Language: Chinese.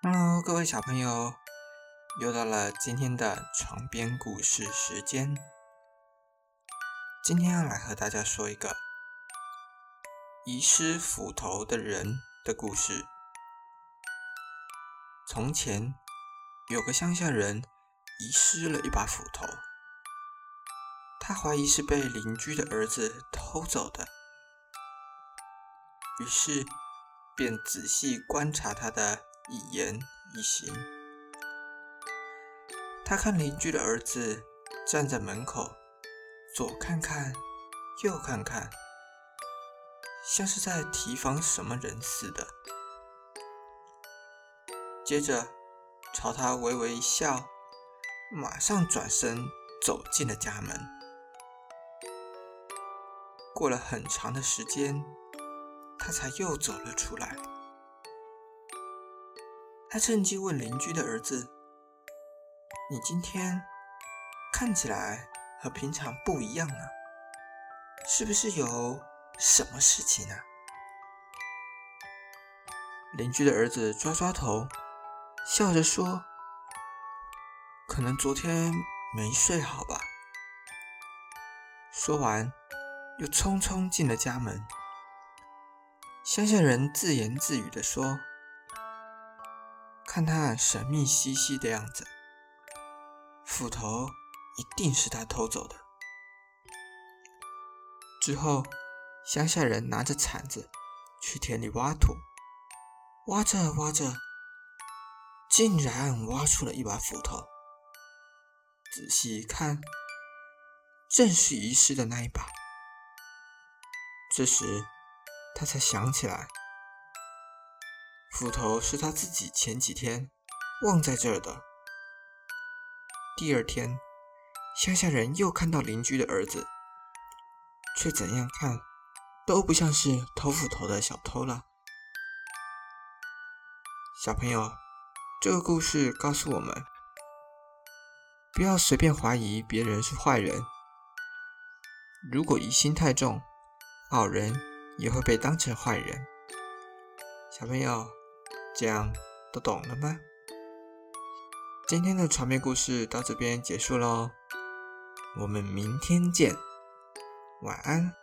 Hello，各位小朋友，又到了今天的床边故事时间。今天要来和大家说一个遗失斧头的人的故事。从前有个乡下人遗失了一把斧头，他怀疑是被邻居的儿子偷走的，于是便仔细观察他的。一言一行，他看邻居的儿子站在门口，左看看，右看看，像是在提防什么人似的。接着朝他微微一笑，马上转身走进了家门。过了很长的时间，他才又走了出来。他趁机问邻居的儿子：“你今天看起来和平常不一样呢，是不是有什么事情啊？”邻居的儿子抓抓头，笑着说：“可能昨天没睡好吧。”说完，又匆匆进了家门。乡下人自言自语地说。看他神秘兮兮的样子，斧头一定是他偷走的。之后，乡下人拿着铲子去田里挖土，挖着挖着，竟然挖出了一把斧头。仔细一看，正是遗失的那一把。这时，他才想起来。斧头是他自己前几天忘在这儿的。第二天，乡下人又看到邻居的儿子，却怎样看都不像是偷斧头的小偷了。小朋友，这个故事告诉我们，不要随便怀疑别人是坏人。如果疑心太重，好人也会被当成坏人。小朋友。这样都懂了吗？今天的床边故事到这边结束喽，我们明天见，晚安。